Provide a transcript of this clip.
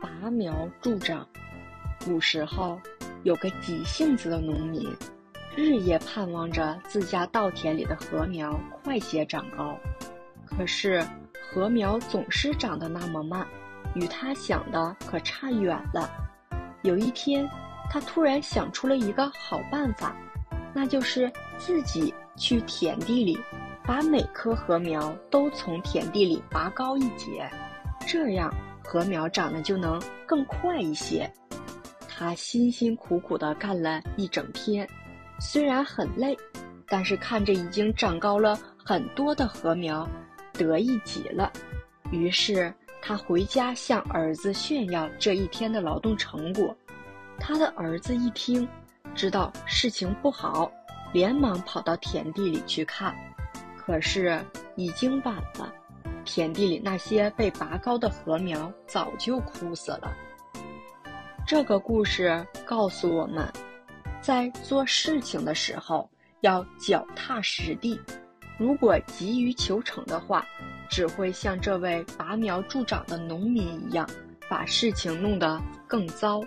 拔苗助长。古时候，有个急性子的农民，日夜盼望着自家稻田里的禾苗快些长高，可是禾苗总是长得那么慢，与他想的可差远了。有一天，他突然想出了一个好办法，那就是自己去田地里，把每棵禾苗都从田地里拔高一截，这样禾苗长得就能更快一些。他辛辛苦苦地干了一整天，虽然很累，但是看着已经长高了很多的禾苗，得意极了。于是他回家向儿子炫耀这一天的劳动成果。他的儿子一听，知道事情不好，连忙跑到田地里去看。可是已经晚了，田地里那些被拔高的禾苗早就枯死了。这个故事告诉我们，在做事情的时候要脚踏实地。如果急于求成的话，只会像这位拔苗助长的农民一样，把事情弄得更糟。